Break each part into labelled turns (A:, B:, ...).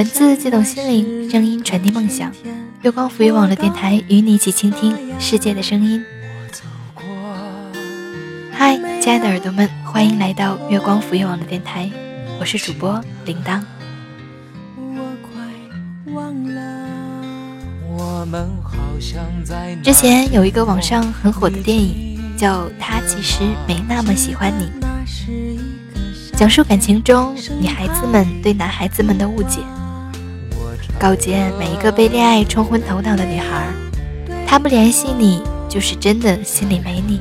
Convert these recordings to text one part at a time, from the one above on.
A: 文字激动心灵，声音传递梦想。月光浮育网络电台与你一起倾听世界的声音。嗨，亲爱的耳朵们，欢迎来到月光浮育网络电台，我是主播铃铛。之前有一个网上很火的电影，叫《他其实没那么喜欢你》，讲述感情中女孩子们对男孩子们的误解。告诫每一个被恋爱冲昏头脑的女孩，他不联系你，就是真的心里没你，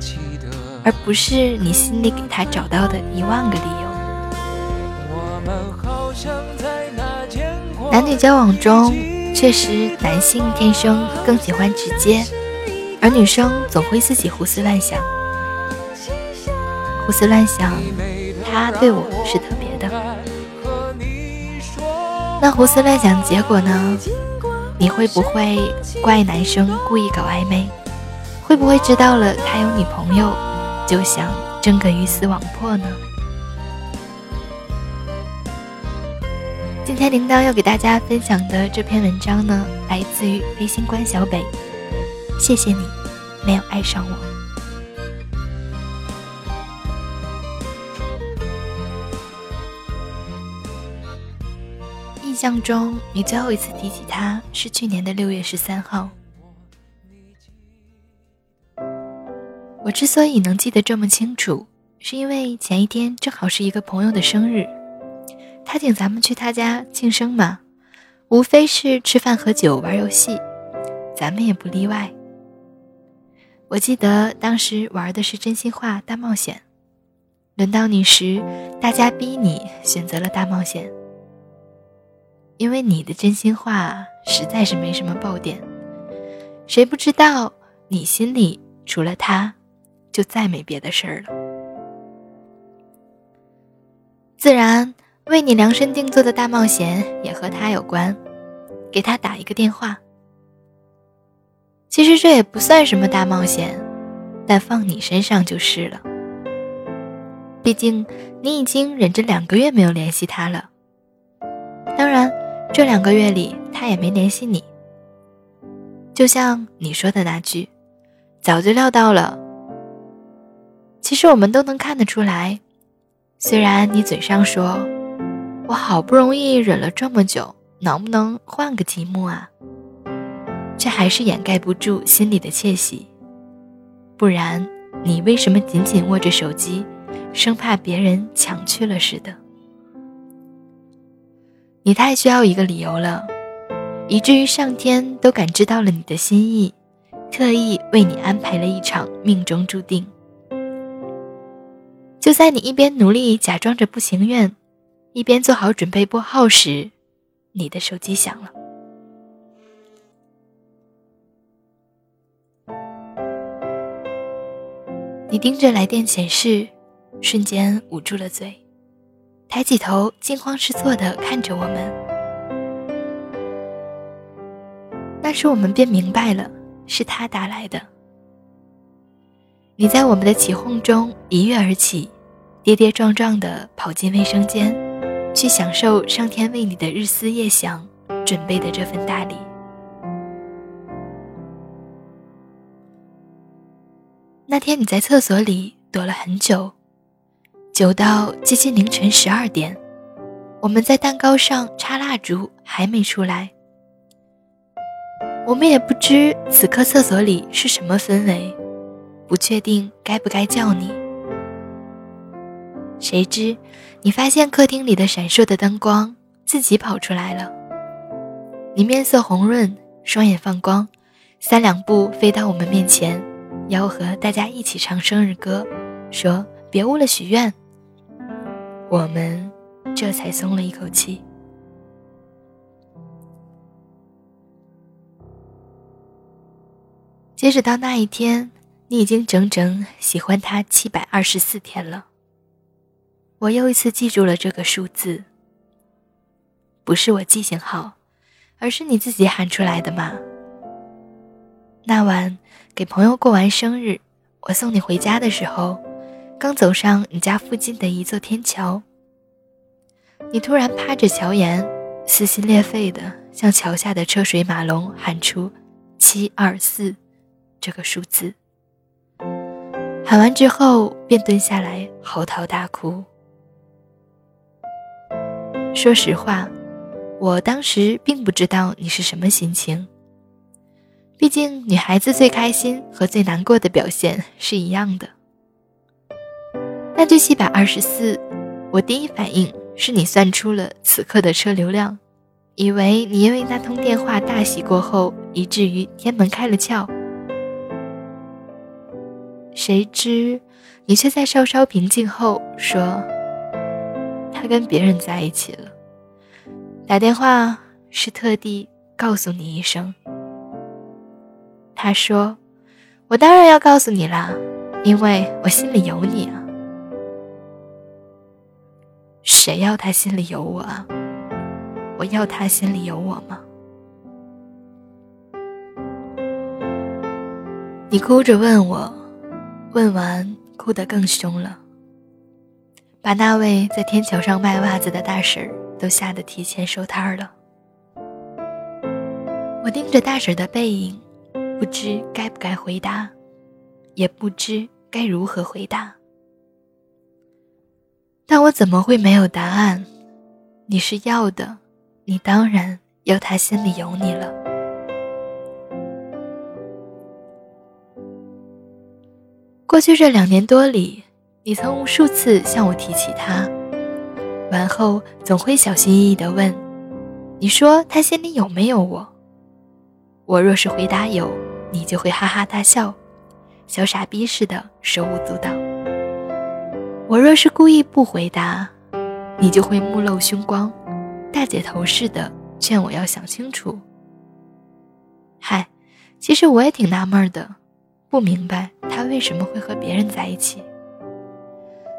A: 而不是你心里给他找到的一万个理由。男女交往中，确实男性天生更喜欢直接，而女生总会自己胡思乱想。胡思乱想，他对我是特。那胡思乱想结果呢？你会不会怪男生故意搞暧昧？会不会知道了他有女朋友，就想争个鱼死网破呢？今天铃铛要给大家分享的这篇文章呢，来自于微信关小北。谢谢你，没有爱上我。象中，你最后一次提起他是去年的六月十三号。我之所以能记得这么清楚，是因为前一天正好是一个朋友的生日，他请咱们去他家庆生嘛，无非是吃饭、喝酒、玩游戏，咱们也不例外。我记得当时玩的是真心话大冒险，轮到你时，大家逼你选择了大冒险。因为你的真心话实在是没什么爆点，谁不知道你心里除了他，就再没别的事儿了。自然为你量身定做的大冒险也和他有关，给他打一个电话。其实这也不算什么大冒险，但放你身上就是了。毕竟你已经忍着两个月没有联系他了，当然。这两个月里，他也没联系你。就像你说的那句，早就料到了。其实我们都能看得出来，虽然你嘴上说“我好不容易忍了这么久，能不能换个题目啊”，却还是掩盖不住心里的窃喜。不然，你为什么紧紧握着手机，生怕别人抢去了似的？你太需要一个理由了，以至于上天都感知到了你的心意，特意为你安排了一场命中注定。就在你一边努力假装着不情愿，一边做好准备拨号时，你的手机响了。你盯着来电显示，瞬间捂住了嘴。抬起头，惊慌失措地看着我们。那时我们便明白了，是他打来的。你在我们的起哄中一跃而起，跌跌撞撞地跑进卫生间，去享受上天为你的日思夜想准备的这份大礼。那天你在厕所里躲了很久。久到接近凌晨十二点，我们在蛋糕上插蜡烛还没出来。我们也不知此刻厕所里是什么氛围，不确定该不该叫你。谁知你发现客厅里的闪烁的灯光，自己跑出来了。你面色红润，双眼放光，三两步飞到我们面前，吆喝大家一起唱生日歌，说别误了许愿。我们这才松了一口气。截止到那一天，你已经整整喜欢他七百二十四天了。我又一次记住了这个数字。不是我记性好，而是你自己喊出来的嘛。那晚给朋友过完生日，我送你回家的时候。刚走上你家附近的一座天桥，你突然趴着桥沿，撕心裂肺地向桥下的车水马龙喊出“七二四”这个数字。喊完之后，便蹲下来嚎啕大哭。说实话，我当时并不知道你是什么心情。毕竟，女孩子最开心和最难过的表现是一样的。那句七百二十四，我第一反应是你算出了此刻的车流量，以为你因为那通电话大喜过后，以至于天门开了窍。谁知，你却在稍稍平静后说：“他跟别人在一起了。”打电话是特地告诉你一声。他说：“我当然要告诉你啦，因为我心里有你啊。”谁要他心里有我啊？我要他心里有我吗？你哭着问我。问完，哭得更凶了，把那位在天桥上卖袜子的大婶都吓得提前收摊儿了。我盯着大婶的背影，不知该不该回答，也不知该如何回答。但我怎么会没有答案？你是要的，你当然要他心里有你了。过去这两年多里，你曾无数次向我提起他，完后总会小心翼翼地问：“你说他心里有没有我？”我若是回答有，你就会哈哈大笑，小傻逼似的手舞足蹈；我若是故意不回答，你就会目露凶光，大姐头似的劝我要想清楚。嗨，其实我也挺纳闷的。不明白他为什么会和别人在一起。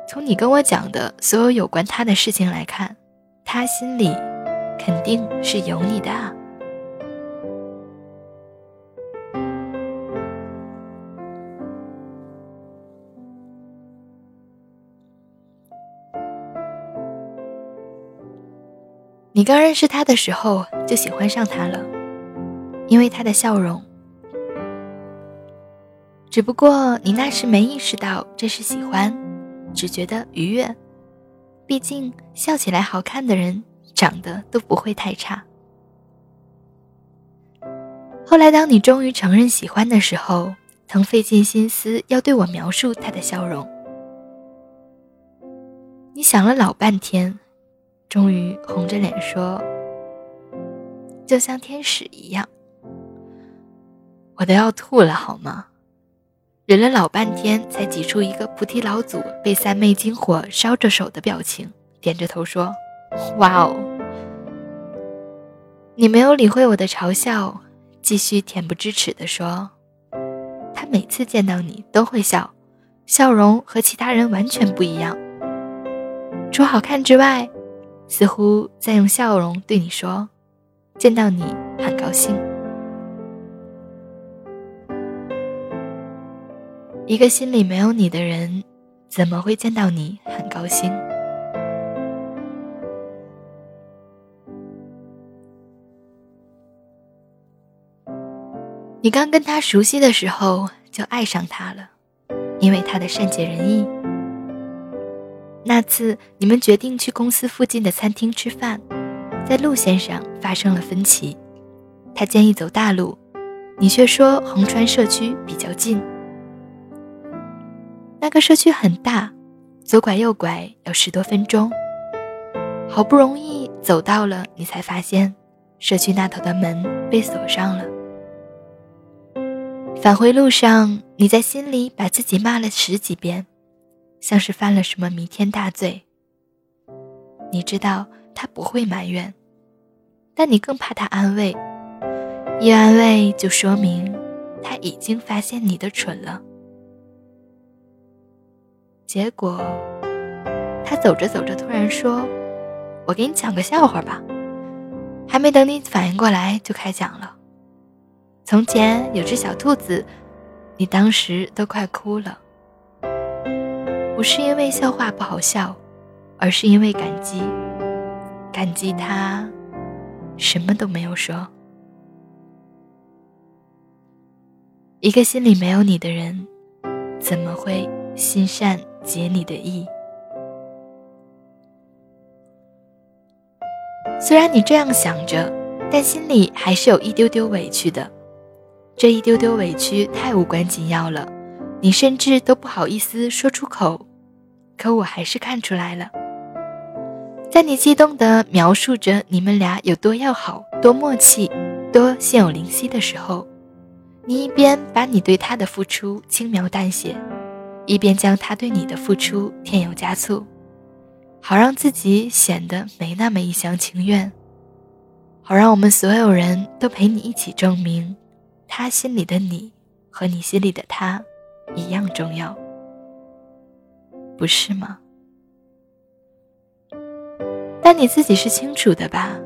A: 从你跟我讲的所有有关他的事情来看，他心里肯定是有你的啊。你刚认识他的时候就喜欢上他了，因为他的笑容。只不过你那时没意识到这是喜欢，只觉得愉悦。毕竟笑起来好看的人长得都不会太差。后来当你终于承认喜欢的时候，曾费尽心思要对我描述他的笑容。你想了老半天，终于红着脸说：“就像天使一样。”我都要吐了，好吗？忍了老半天，才挤出一个菩提老祖被三昧金火烧着手的表情，点着头说：“哇哦！”你没有理会我的嘲笑，继续恬不知耻地说：“他每次见到你都会笑，笑容和其他人完全不一样。除好看之外，似乎在用笑容对你说，见到你很高兴。”一个心里没有你的人，怎么会见到你很高兴？你刚跟他熟悉的时候就爱上他了，因为他的善解人意。那次你们决定去公司附近的餐厅吃饭，在路线上发生了分歧，他建议走大路，你却说横川社区比较近。那个社区很大，左拐右拐要十多分钟。好不容易走到了，你才发现社区那头的门被锁上了。返回路上，你在心里把自己骂了十几遍，像是犯了什么弥天大罪。你知道他不会埋怨，但你更怕他安慰，一安慰就说明他已经发现你的蠢了。结果，他走着走着，突然说：“我给你讲个笑话吧。”还没等你反应过来，就开讲了。从前有只小兔子，你当时都快哭了。不是因为笑话不好笑，而是因为感激，感激他什么都没有说。一个心里没有你的人，怎么会心善解你的意？虽然你这样想着，但心里还是有一丢丢委屈的。这一丢丢委屈太无关紧要了，你甚至都不好意思说出口。可我还是看出来了，在你激动地描述着你们俩有多要好、多默契、多心有灵犀的时候，你一边把你对他的付出轻描淡写，一边将他对你的付出添油加醋。好让自己显得没那么一厢情愿，好让我们所有人都陪你一起证明，他心里的你和你心里的他一样重要，不是吗？但你自己是清楚的吧？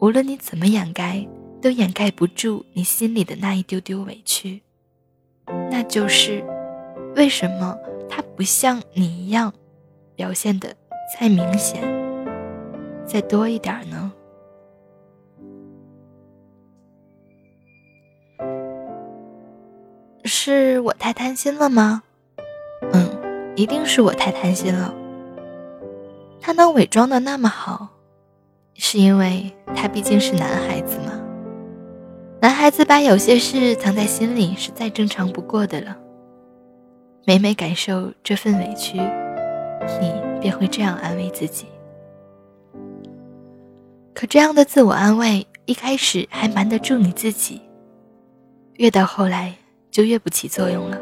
A: 无论你怎么掩盖，都掩盖不住你心里的那一丢丢委屈，那就是为什么他不像你一样表现的。再明显，再多一点呢？是我太贪心了吗？一定是我太贪心了。他能伪装的那么好，是因为他毕竟是男孩子嘛。男孩子把有些事藏在心里是再正常不过的了。每每感受这份委屈，你。便会这样安慰自己，可这样的自我安慰一开始还瞒得住你自己，越到后来就越不起作用了。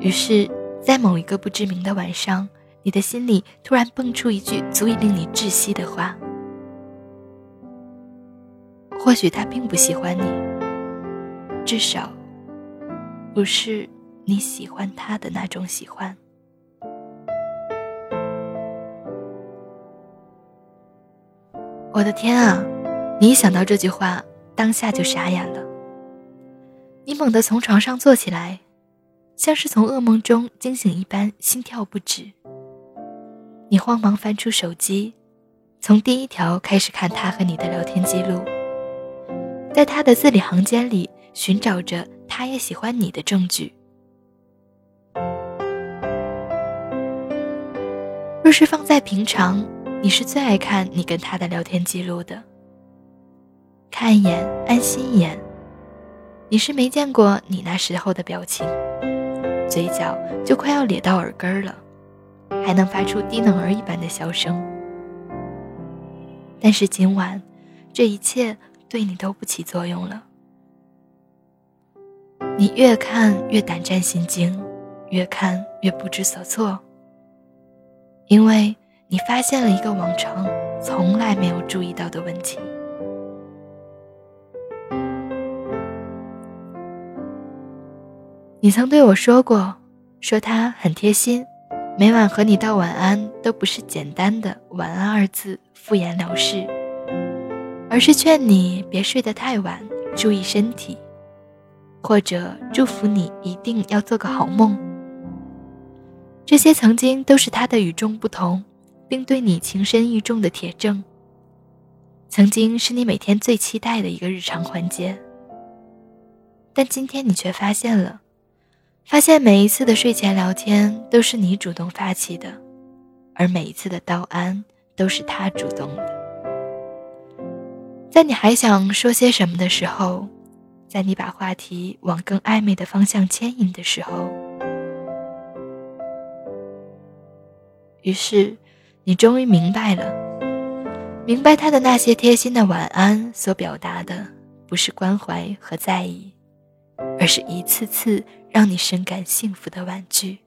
A: 于是，在某一个不知名的晚上，你的心里突然蹦出一句足以令你窒息的话：或许他并不喜欢你，至少不是你喜欢他的那种喜欢。我的天啊！你一想到这句话，当下就傻眼了。你猛地从床上坐起来，像是从噩梦中惊醒一般，心跳不止。你慌忙翻出手机，从第一条开始看他和你的聊天记录，在他的字里行间里寻找着他也喜欢你的证据。若是放在平常，你是最爱看你跟他的聊天记录的，看一眼安心一眼。你是没见过你那时候的表情，嘴角就快要咧到耳根了，还能发出低能儿一般的笑声。但是今晚，这一切对你都不起作用了。你越看越胆战心惊，越看越不知所措，因为。你发现了一个往常从来没有注意到的问题。你曾对我说过，说他很贴心，每晚和你道晚安都不是简单的“晚安”二字敷衍了事，而是劝你别睡得太晚，注意身体，或者祝福你一定要做个好梦。这些曾经都是他的与众不同。并对你情深意重的铁证，曾经是你每天最期待的一个日常环节。但今天你却发现了，发现每一次的睡前聊天都是你主动发起的，而每一次的道安都是他主动的。在你还想说些什么的时候，在你把话题往更暧昧的方向牵引的时候，于是。你终于明白了，明白他的那些贴心的晚安所表达的不是关怀和在意，而是一次次让你深感幸福的婉拒。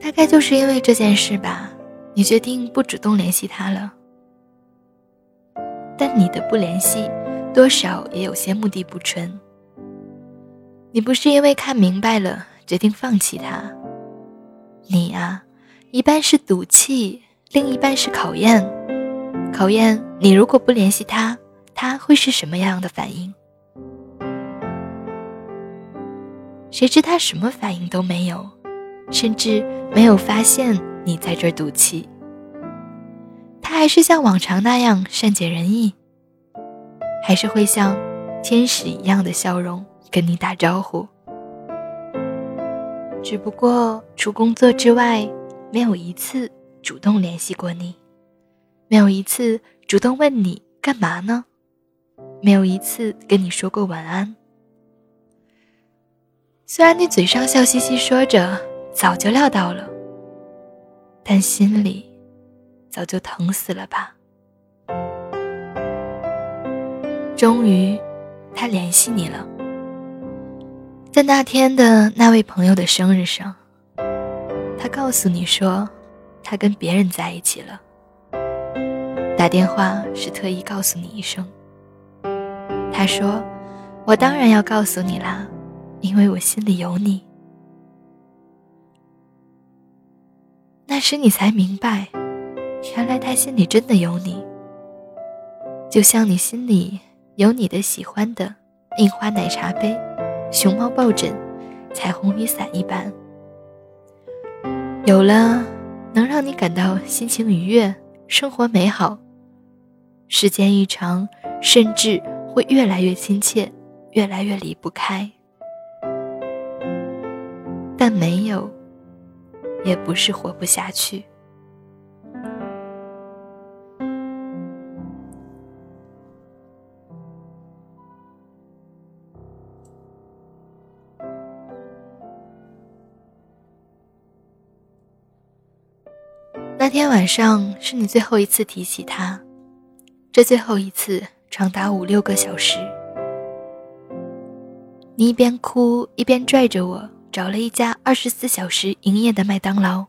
A: 大概就是因为这件事吧，你决定不主动联系他了。但你的不联系。多少也有些目的不纯。你不是因为看明白了决定放弃他，你啊，一半是赌气，另一半是考验，考验你如果不联系他，他会是什么样的反应？谁知他什么反应都没有，甚至没有发现你在这赌气。他还是像往常那样善解人意，还是会像天使一样的笑容跟你打招呼。只不过除工作之外，没有一次主动联系过你，没有一次主动问你干嘛呢，没有一次跟你说过晚安。虽然你嘴上笑嘻嘻说着早就料到了，但心里早就疼死了吧。终于，他联系你了。在那天的那位朋友的生日上，他告诉你说，他跟别人在一起了。打电话是特意告诉你一声。他说：“我当然要告诉你啦，因为我心里有你。”那时你才明白，原来他心里真的有你，就像你心里有你的喜欢的印花奶茶杯。熊猫抱枕、彩虹雨伞一般，有了能让你感到心情愉悦、生活美好，时间一长，甚至会越来越亲切，越来越离不开。但没有，也不是活不下去。天晚上是你最后一次提起他，这最后一次长达五六个小时。你一边哭一边拽着我找了一家二十四小时营业的麦当劳，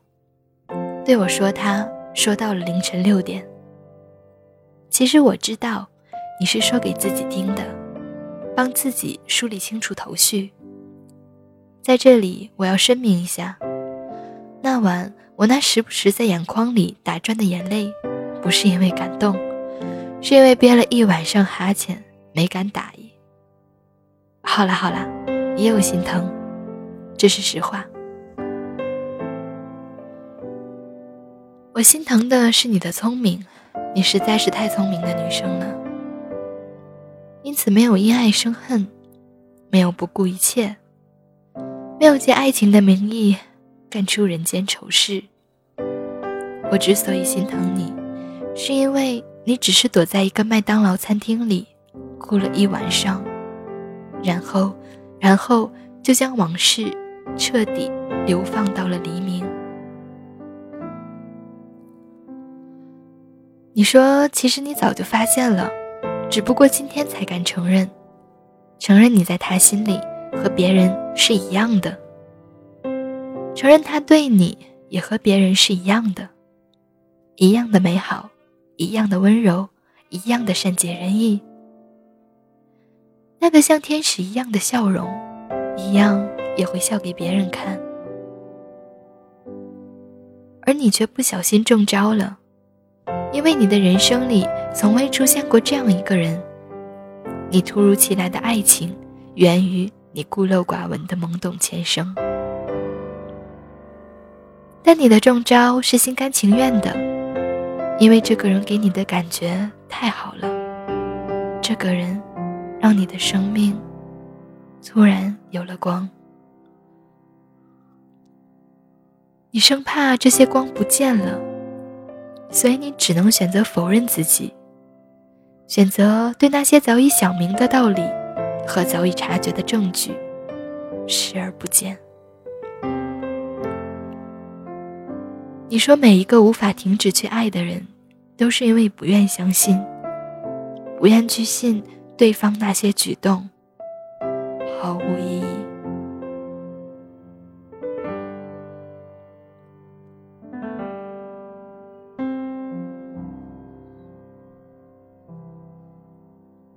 A: 对我说：“他说到了凌晨六点。”其实我知道，你是说给自己听的，帮自己梳理清楚头绪。在这里，我要声明一下，那晚。我那时不时在眼眶里打转的眼泪，不是因为感动，是因为憋了一晚上哈欠没敢打。好啦好啦，也有心疼，这是实话。我心疼的是你的聪明，你实在是太聪明的女生了，因此没有因爱生恨，没有不顾一切，没有借爱情的名义干出人间丑事。我之所以心疼你，是因为你只是躲在一个麦当劳餐厅里哭了一晚上，然后，然后就将往事彻底流放到了黎明。你说，其实你早就发现了，只不过今天才敢承认，承认你在他心里和别人是一样的，承认他对你也和别人是一样的。一样的美好，一样的温柔，一样的善解人意。那个像天使一样的笑容，一样也会笑给别人看。而你却不小心中招了，因为你的人生里从未出现过这样一个人。你突如其来的爱情，源于你孤陋寡闻的懵懂前生。但你的中招是心甘情愿的。因为这个人给你的感觉太好了，这个人让你的生命突然有了光。你生怕这些光不见了，所以你只能选择否认自己，选择对那些早已想明的道理和早已察觉的证据视而不见。你说每一个无法停止去爱的人。都是因为不愿相信，不愿去信对方那些举动，毫无意义。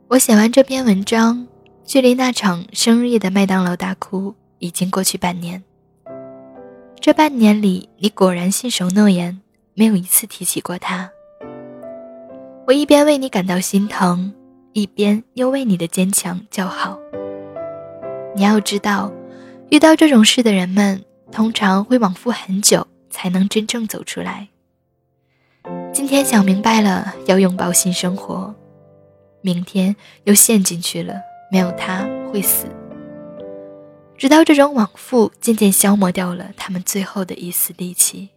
A: 我写完这篇文章，距离那场生日夜的麦当劳大哭已经过去半年。这半年里，你果然信守诺言，没有一次提起过他。我一边为你感到心疼，一边又为你的坚强叫好。你要知道，遇到这种事的人们，通常会往复很久才能真正走出来。今天想明白了要拥抱新生活，明天又陷进去了，没有他会死。直到这种往复渐渐消磨掉了他们最后的一丝力气，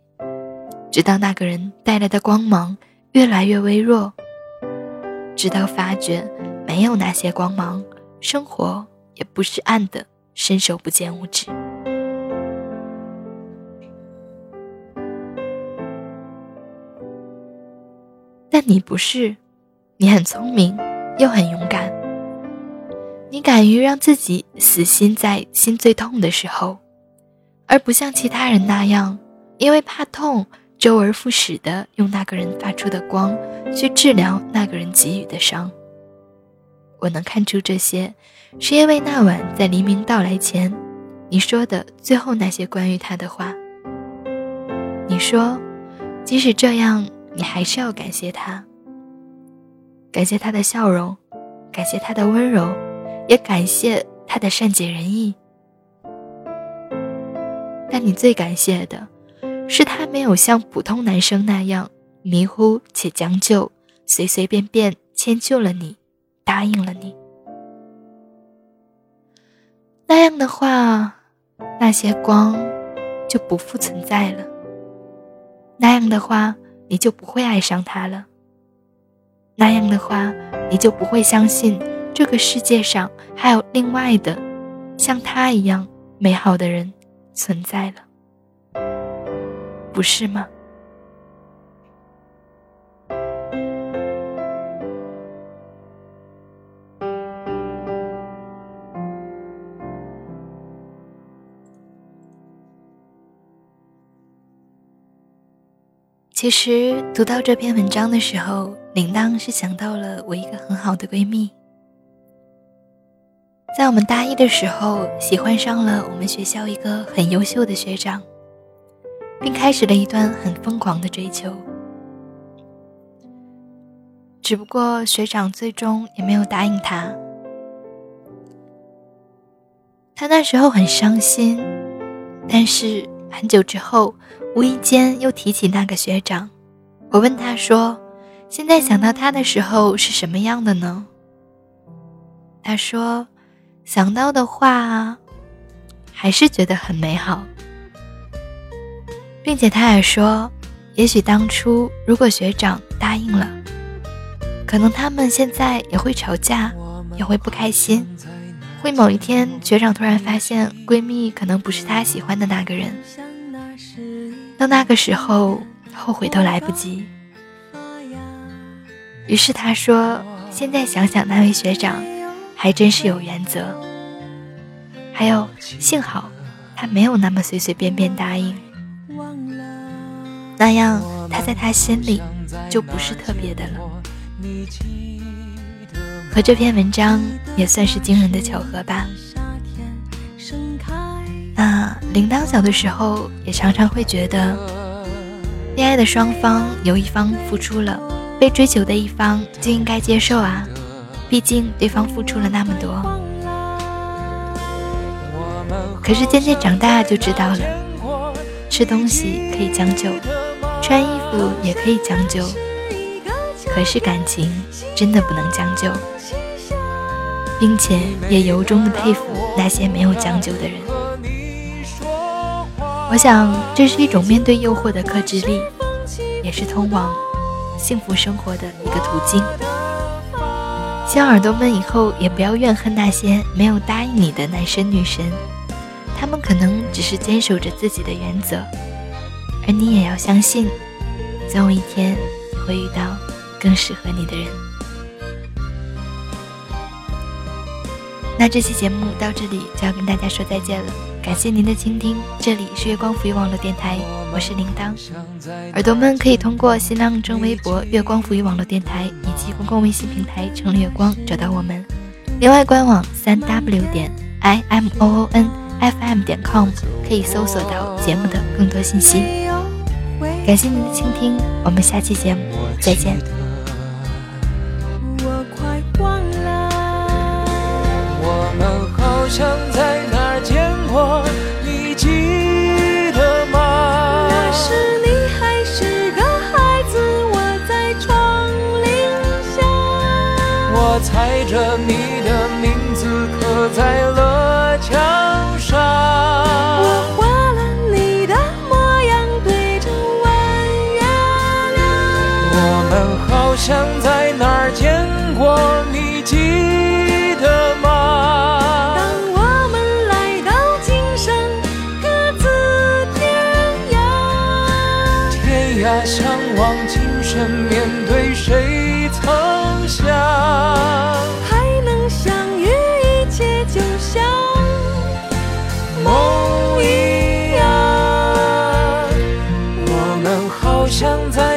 A: 直到那个人带来的光芒。越来越微弱，直到发觉没有那些光芒，生活也不是暗的，伸手不见五指。但你不是，你很聪明，又很勇敢。你敢于让自己死心在心最痛的时候，而不像其他人那样，因为怕痛。周而复始的用那个人发出的光去治疗那个人给予的伤。我能看出这些，是因为那晚在黎明到来前，你说的最后那些关于他的话。你说，即使这样，你还是要感谢他，感谢他的笑容，感谢他的温柔，也感谢他的善解人意。但你最感谢的。是他没有像普通男生那样迷糊且将就，随随便便迁就了你，答应了你。那样的话，那些光就不复存在了。那样的话，你就不会爱上他了。那样的话，你就不会相信这个世界上还有另外的像他一样美好的人存在了。不是吗？其实读到这篇文章的时候，铃铛是想到了我一个很好的闺蜜，在我们大一的时候，喜欢上了我们学校一个很优秀的学长。并开始了一段很疯狂的追求，只不过学长最终也没有答应他。他那时候很伤心，但是很久之后，无意间又提起那个学长。我问他说：“现在想到他的时候是什么样的呢？”他说：“想到的话，还是觉得很美好。”并且他还说，也许当初如果学长答应了，可能他们现在也会吵架，也会不开心，会某一天学长突然发现闺蜜可能不是他喜欢的那个人，到那个时候后悔都来不及。于是他说，现在想想那位学长，还真是有原则，还有幸好他没有那么随随便便答应。那样，他在他心里就不是特别的了。和这篇文章也算是惊人的巧合吧。那铃铛小的时候也常常会觉得，恋爱的双方有一方付出了，被追求的一方就应该接受啊，毕竟对方付出了那么多。可是渐渐长大就知道了，吃东西可以将就。穿衣服也可以将就，可是感情真的不能将就，并且也由衷的佩服那些没有将就的人。我想这是一种面对诱惑的克制力，也是通往幸福生活的一个途径。希望耳朵们以后也不要怨恨那些没有答应你的男神女神，他们可能只是坚守着自己的原则。而你也要相信，总有一天你会遇到更适合你的人。那这期节目到这里就要跟大家说再见了，感谢您的倾听，这里是月光浮云网络电台，我是铃铛。耳朵们可以通过新浪中微博“月光浮云网络电台”以及公共微信平台“城月光”找到我们。另外，官网三 w 点 i m o o n f m 点 com 可以搜索到节目的更多信息。感谢您的倾听，我们下期节目再见。
B: 我快忘了。我们
C: 好像。了你的名字刻在了墙上。
B: 我画了你的模样对着弯月亮。
C: 我们好像在想在